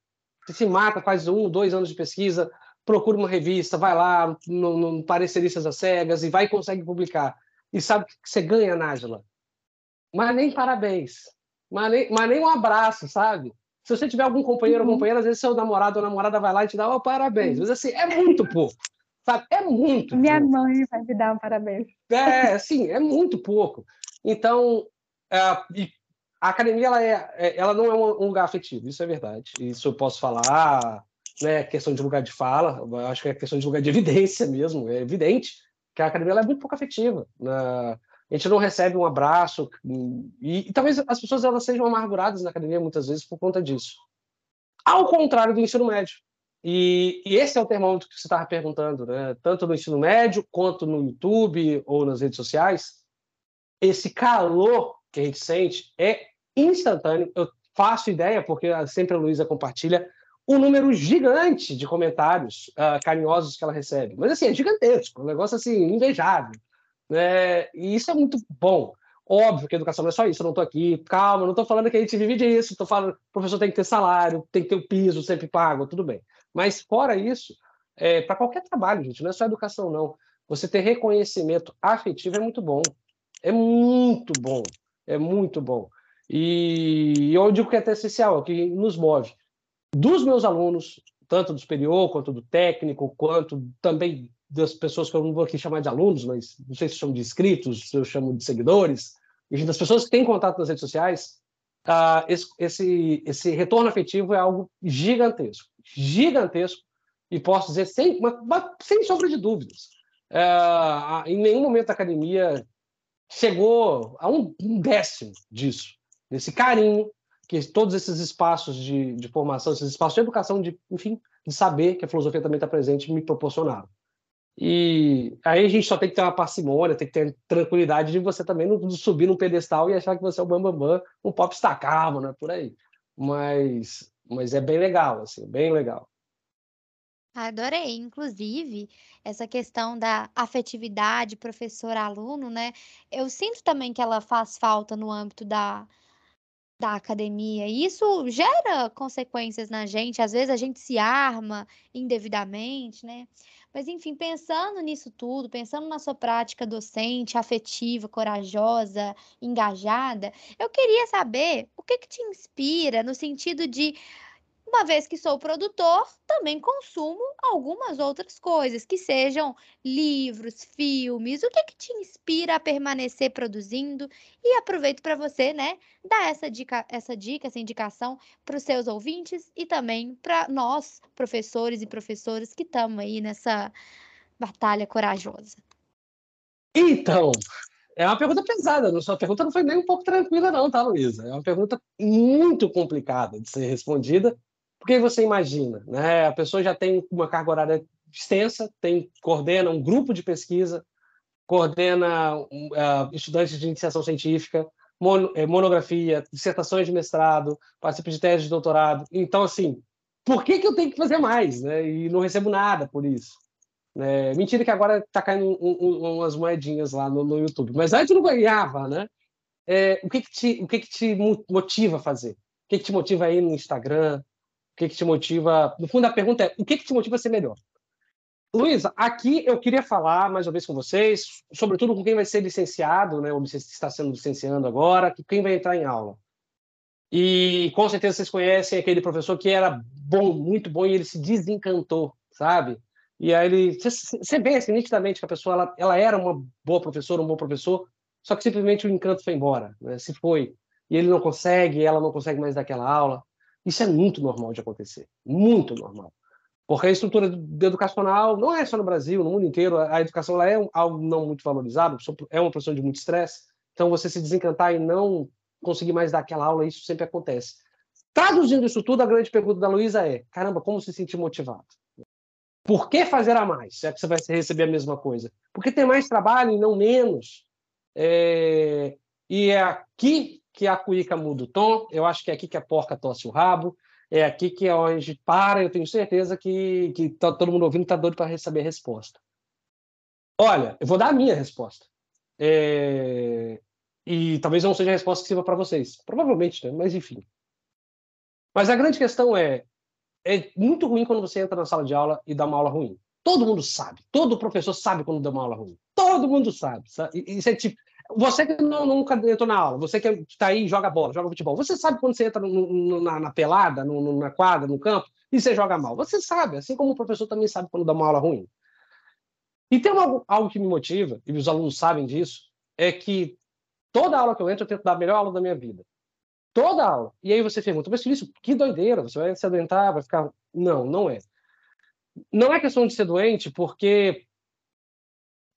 Você se mata, faz um, dois anos de pesquisa, procura uma revista, vai lá no, no Pareceristas às Cegas e vai e consegue publicar. E sabe que você ganha, Nájila? Mas nem parabéns. Mas nem, mas nem um abraço, sabe? Se você tiver algum companheiro ou uhum. companheira, às vezes seu namorado ou namorada vai lá e te dá oh, parabéns. Mas assim, é muito pouco. Sabe? É muito Minha pouco. mãe vai me dar um parabéns. É, assim, é muito pouco. Então, é, a academia ela, é, é, ela não é um lugar afetivo, isso é verdade. Isso eu posso falar né, questão de lugar de fala, acho que é questão de lugar de evidência mesmo, é evidente que a academia é muito pouco afetiva. Né? A gente não recebe um abraço, e, e, talvez as pessoas elas sejam amarguradas na academia muitas vezes por conta disso. Ao contrário do ensino médio. E, e esse é o termômetro que você estava perguntando, né? tanto no ensino médio, quanto no YouTube ou nas redes sociais. Esse calor que a gente sente é instantâneo. Eu faço ideia, porque sempre a Luísa compartilha, um número gigante de comentários uh, carinhosos que ela recebe. Mas, assim, é gigantesco, um negócio, assim, invejável. Né? E isso é muito bom. Óbvio que a educação não é só isso, eu não estou aqui, calma, não estou falando que a gente vive disso, estou falando o professor tem que ter salário, tem que ter o piso sempre pago, tudo bem. Mas, fora isso, é, para qualquer trabalho, gente, não é só educação, não. Você ter reconhecimento afetivo é muito bom. É muito bom. É muito bom. E eu digo que é até essencial, é o que nos move dos meus alunos, tanto do superior, quanto do técnico, quanto também das pessoas que eu não vou aqui chamar de alunos, mas não sei se chamo de inscritos, se eu chamo de seguidores, enfim, das pessoas que têm contato nas redes sociais, uh, esse, esse, esse retorno afetivo é algo gigantesco, gigantesco, e posso dizer sem, sem sombra de dúvidas. Uh, em nenhum momento a academia chegou a um, décimo disso, desse carinho, que todos esses espaços de, de formação, esses espaços de educação, de, enfim, de saber que a filosofia também está presente, me proporcionaram. E aí a gente só tem que ter uma parcimônia, tem que ter tranquilidade de você também não subir num pedestal e achar que você é o bambambam, bam, bam, um pop calmo, né, por aí. Mas, mas é bem legal, assim, bem legal. Adorei, inclusive, essa questão da afetividade professor-aluno, né? Eu sinto também que ela faz falta no âmbito da, da academia. E isso gera consequências na gente. Às vezes a gente se arma indevidamente, né? Mas, enfim, pensando nisso tudo, pensando na sua prática docente, afetiva, corajosa, engajada, eu queria saber o que, que te inspira no sentido de uma vez que sou produtor, também consumo algumas outras coisas, que sejam livros, filmes, o que, que te inspira a permanecer produzindo. E aproveito para você, né, dar essa dica, essa dica, essa indicação para os seus ouvintes e também para nós, professores e professoras que estamos aí nessa batalha corajosa. Então, é uma pergunta pesada. A sua pergunta não foi nem um pouco tranquila, não, tá, Luísa? É uma pergunta muito complicada de ser respondida porque você imagina, né? A pessoa já tem uma carga horária extensa, tem coordena um grupo de pesquisa, coordena uh, estudantes de iniciação científica, eh, monografia, dissertações de mestrado, participa de tese de doutorado. Então, assim, por que, que eu tenho que fazer mais, né? E não recebo nada por isso. É, mentira que agora está caindo um, um, umas moedinhas lá no, no, YouTube. Mas antes não ganhava, né? É, o que que, te, o que que te motiva a fazer? O que que te motiva aí no Instagram? O que que te motiva... No fundo, a pergunta é, o que que te motiva a ser melhor? Luísa, aqui eu queria falar mais uma vez com vocês, sobretudo com quem vai ser licenciado, né, ou está sendo licenciando agora, quem vai entrar em aula. E com certeza vocês conhecem aquele professor que era bom, muito bom, e ele se desencantou, sabe? E aí ele. Você vê assim, nitidamente que a pessoa ela, ela era uma boa professora, um bom professor, só que simplesmente o encanto foi embora, né? se foi. E ele não consegue, ela não consegue mais dar aquela aula. Isso é muito normal de acontecer, muito normal. Porque a estrutura educacional não é só no Brasil, no mundo inteiro, a educação é algo não muito valorizado, é uma profissão de muito estresse. Então, você se desencantar e não conseguir mais dar aquela aula, isso sempre acontece. Traduzindo isso tudo, a grande pergunta da Luísa é: caramba, como se sentir motivado? Por que fazer a mais? Se é que você vai receber a mesma coisa. Porque tem mais trabalho e não menos. É... E é aqui que a cuíca muda o tom, eu acho que é aqui que a porca tosse o rabo, é aqui que é onde para, eu tenho certeza que, que tá, todo mundo ouvindo está doido para receber a resposta. Olha, eu vou dar a minha resposta. É... E talvez não seja a resposta que sirva para vocês. Provavelmente, né? mas enfim. Mas a grande questão é: é muito ruim quando você entra na sala de aula e dá uma aula ruim. Todo mundo sabe. Todo professor sabe quando dá uma aula ruim. Todo mundo sabe. sabe? Isso é tipo, você que não, nunca entrou na aula, você que está aí joga bola, joga futebol, você sabe quando você entra no, no, na, na, pelada, no, na quadra, no campo, e você joga mal. Você sabe, assim como o professor também sabe quando dá uma aula ruim. E tem uma, algo que me motiva, e os alunos sabem disso, é que toda aula que eu entro, eu tento dar a melhor aula da minha vida. Toda aula. E aí você pergunta, mas isso, que doideira, você vai se adoentar, vai ficar. Não, não é. Não é questão de ser doente, porque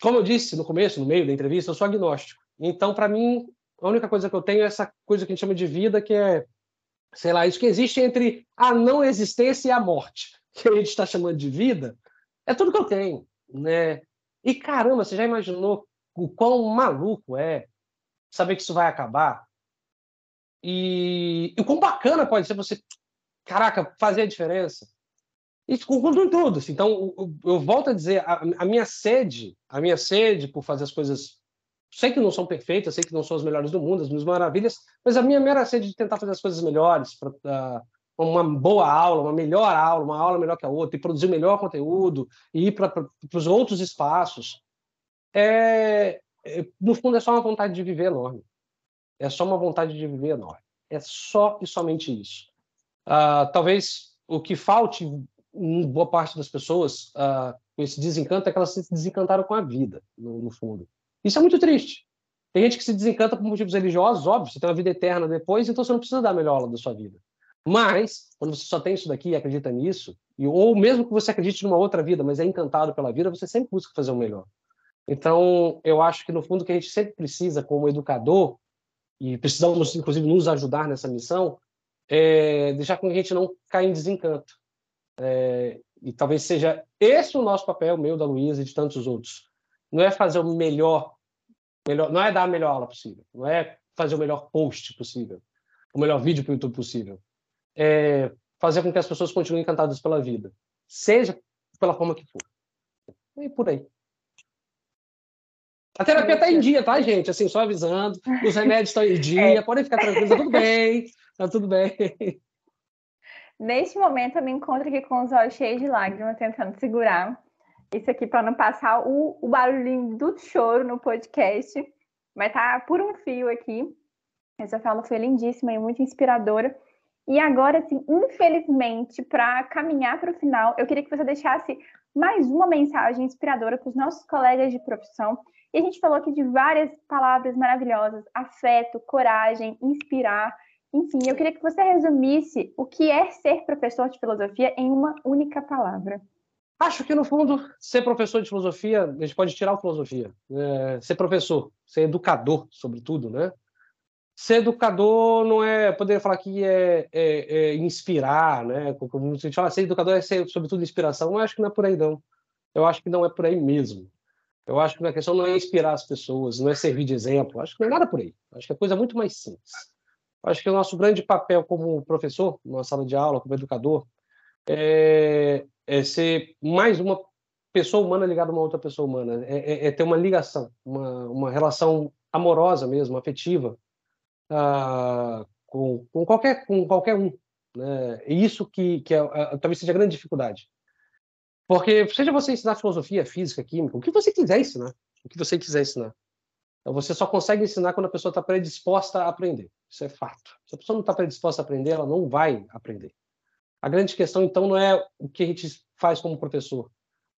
como eu disse no começo, no meio da entrevista, eu sou agnóstico. Então, para mim, a única coisa que eu tenho é essa coisa que a gente chama de vida, que é, sei lá, isso que existe entre a não existência e a morte, que a gente está chamando de vida, é tudo que eu tenho, né? E caramba, você já imaginou o quão maluco é saber que isso vai acabar? E, e o quão bacana pode ser você, caraca, fazer a diferença? Isso com tudo. Então, eu, eu, volto a dizer, a, a, minha sede, a minha sede por fazer as coisas, sei que não são perfeitas, sei que não são as melhores do mundo, as minhas maravilhas, mas a minha mera sede de tentar fazer as coisas melhores, pra, uh, uma boa aula, uma melhor aula, uma aula melhor que a outra, e produzir melhor conteúdo, e ir para os outros espaços, é, é, no fundo é só uma vontade de viver enorme. É só uma vontade de viver enorme. É só e somente isso. Uh, talvez o que falte boa parte das pessoas uh, com esse desencanto é que elas se desencantaram com a vida, no, no, fundo. Isso é muito triste. Tem gente que se desencanta por motivos religiosos, óbvio, você tem uma vida eterna depois, então você não precisa dar a melhor aula da sua vida. Mas, quando você só tem isso daqui e acredita nisso, e, ou mesmo que você acredite numa outra vida, mas é encantado pela vida, você sempre busca fazer o melhor. Então, eu acho que, no fundo, o que a gente sempre precisa, como educador, e precisamos, inclusive, nos ajudar nessa missão, é deixar com que a gente não caia em desencanto. É, e talvez seja esse o nosso papel, meu, da Luísa e de tantos outros. Não é fazer o melhor, melhor, não é dar a melhor aula possível, não é fazer o melhor post possível, o melhor vídeo para o YouTube possível. É fazer com que as pessoas continuem encantadas pela vida, seja pela forma que for. E por aí. A terapia está em dia, tá, gente? Assim, só avisando. Os remédios estão em dia, é. podem ficar tranquilos, tá tudo bem, tá tudo bem. Neste momento, eu me encontro aqui com os olhos cheios de lágrimas, tentando segurar isso aqui para não passar o, o barulhinho do choro no podcast. Mas tá por um fio aqui. Essa fala foi lindíssima e muito inspiradora. E agora, assim, infelizmente, para caminhar para o final, eu queria que você deixasse mais uma mensagem inspiradora para os nossos colegas de profissão. E a gente falou aqui de várias palavras maravilhosas: afeto, coragem, inspirar. Enfim, eu queria que você resumisse o que é ser professor de filosofia em uma única palavra. Acho que, no fundo, ser professor de filosofia, a gente pode tirar a filosofia. É, ser professor, ser educador, sobretudo, né? Ser educador não é, poderia falar que é, é, é inspirar, né? Como a gente fala, ser educador é ser, sobretudo, inspiração. Eu acho que não é por aí, não. Eu acho que não é por aí mesmo. Eu acho que a questão não é inspirar as pessoas, não é servir de exemplo. Eu acho que não é nada por aí. Eu acho que é coisa muito mais simples. Acho que o nosso grande papel como professor, numa sala de aula, como educador, é, é ser mais uma pessoa humana ligada a uma outra pessoa humana. É, é, é ter uma ligação, uma, uma relação amorosa mesmo, afetiva, uh, com, com, qualquer, com qualquer um. Né? E isso que, que é, é, talvez seja a grande dificuldade. Porque seja você ensinar filosofia, física, química, o que você quiser ensinar, o que você quiser ensinar. Então, você só consegue ensinar quando a pessoa está predisposta a aprender. Isso é fato. Se a pessoa não está predisposta a aprender, ela não vai aprender. A grande questão, então, não é o que a gente faz como professor.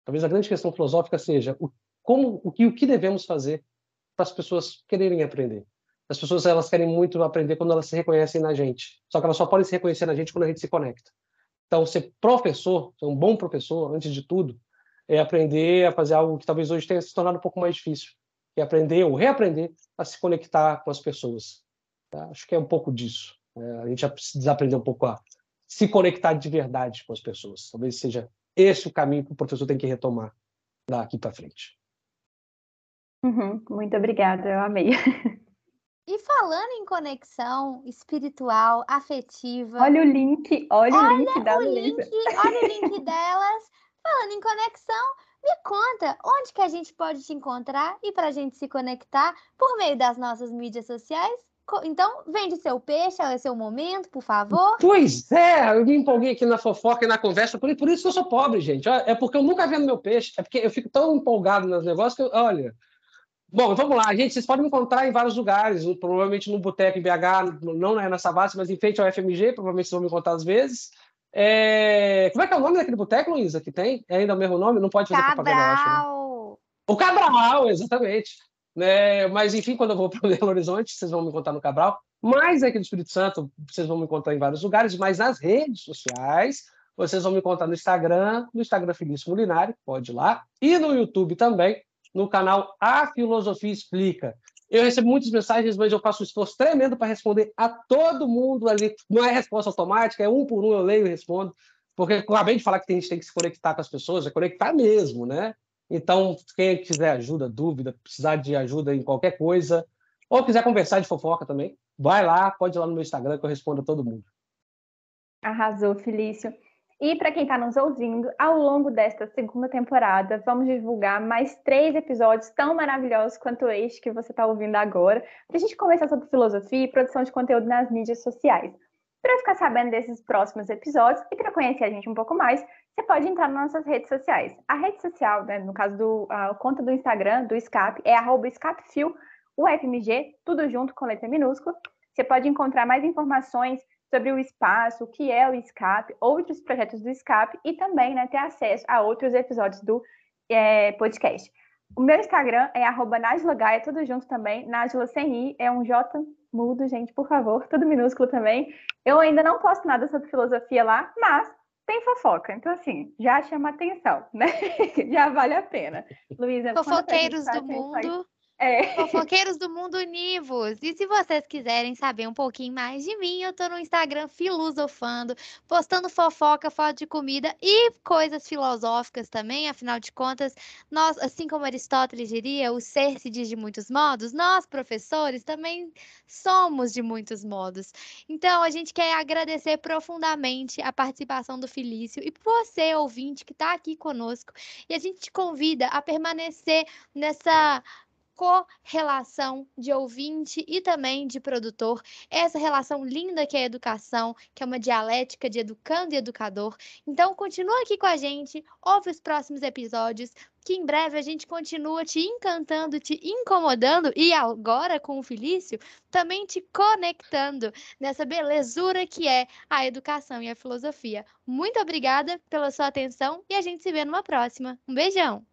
Talvez a grande questão filosófica seja o, como, o, que, o que devemos fazer para as pessoas quererem aprender. As pessoas elas querem muito aprender quando elas se reconhecem na gente. Só que elas só podem se reconhecer na gente quando a gente se conecta. Então, ser professor, ser um bom professor, antes de tudo, é aprender a fazer algo que talvez hoje tenha se tornado um pouco mais difícil, aprender ou reaprender a se conectar com as pessoas. Tá? Acho que é um pouco disso. É, a gente já precisa aprender um pouco a se conectar de verdade com as pessoas. Talvez seja esse o caminho que o professor tem que retomar daqui para frente. Uhum, muito obrigada, eu amei. E falando em conexão espiritual, afetiva. Olha o link, olha, olha o link da o link, Olha o link delas. Falando em conexão, me conta onde que a gente pode te encontrar e para a gente se conectar por meio das nossas mídias sociais. Então, vende seu peixe, é seu momento, por favor. Pois é, eu me empolguei aqui na fofoca e na conversa, por, por isso que eu sou pobre, gente. É porque eu nunca vendo meu peixe, é porque eu fico tão empolgado nos negócios que, eu, olha, Bom, vamos lá, gente. Vocês podem me encontrar em vários lugares, provavelmente no Boteco em BH, não é na Savassi, mas em frente ao FMG, provavelmente vocês vão me encontrar às vezes. É... Como é que é o nome daquele boteco, Luísa, que tem? É ainda o mesmo nome? Não pode fazer Cabral. propaganda, acho. Né? O Cabral, exatamente. Né? Mas, enfim, quando eu vou para o Belo Horizonte, vocês vão me encontrar no Cabral. Mas aqui no Espírito Santo, vocês vão me encontrar em vários lugares, mas nas redes sociais, vocês vão me encontrar no Instagram, no Instagram Felício Mulinário, pode ir lá, e no YouTube também, no canal A Filosofia Explica. Eu recebo muitas mensagens, mas eu faço um esforço tremendo para responder a todo mundo ali. Não é resposta automática, é um por um eu leio e respondo, porque acabei de falar que a gente tem que se conectar com as pessoas, é conectar mesmo, né? Então, quem quiser ajuda, dúvida, precisar de ajuda em qualquer coisa, ou quiser conversar de fofoca também, vai lá, pode ir lá no meu Instagram que eu respondo a todo mundo. Arrasou, Felício. E para quem está nos ouvindo, ao longo desta segunda temporada, vamos divulgar mais três episódios tão maravilhosos quanto este que você está ouvindo agora, para a gente conversar sobre filosofia e produção de conteúdo nas mídias sociais. Para ficar sabendo desses próximos episódios e para conhecer a gente um pouco mais, você pode entrar nas nossas redes sociais. A rede social, né, no caso do a conta do Instagram, do Escape, é escapefil, UFMG, tudo junto com letra minúscula. Você pode encontrar mais informações sobre o espaço, o que é o escape, outros projetos do escape e também né, ter acesso a outros episódios do é, podcast. O meu Instagram é arroba Gaia, tudo junto também. Nájila sem I, é um J mudo, gente, por favor, tudo minúsculo também. Eu ainda não posto nada sobre filosofia lá, mas tem fofoca. Então, assim, já chama atenção, né? já vale a pena. Luísa, Fofoqueiros do mundo. É. Fofoqueiros do Mundo Univos. E se vocês quiserem saber um pouquinho mais de mim, eu tô no Instagram filosofando, postando fofoca, foto de comida e coisas filosóficas também. Afinal de contas, nós, assim como Aristóteles diria, o ser se diz de muitos modos, nós, professores, também somos de muitos modos. Então, a gente quer agradecer profundamente a participação do Felício e você, ouvinte, que está aqui conosco. E a gente te convida a permanecer nessa correlação de ouvinte e também de produtor, essa relação linda que é a educação, que é uma dialética de educando e educador. Então, continua aqui com a gente, ouve os próximos episódios, que em breve a gente continua te encantando, te incomodando e agora com o Felício, também te conectando nessa belezura que é a educação e a filosofia. Muito obrigada pela sua atenção e a gente se vê numa próxima. Um beijão!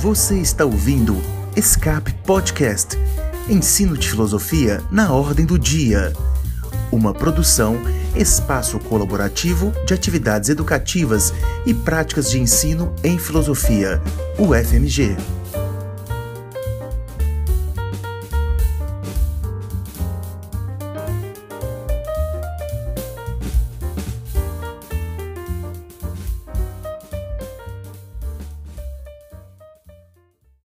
Você está ouvindo Escape Podcast Ensino de Filosofia na Ordem do Dia. Uma produção, espaço colaborativo de atividades educativas e práticas de ensino em filosofia, UFMG.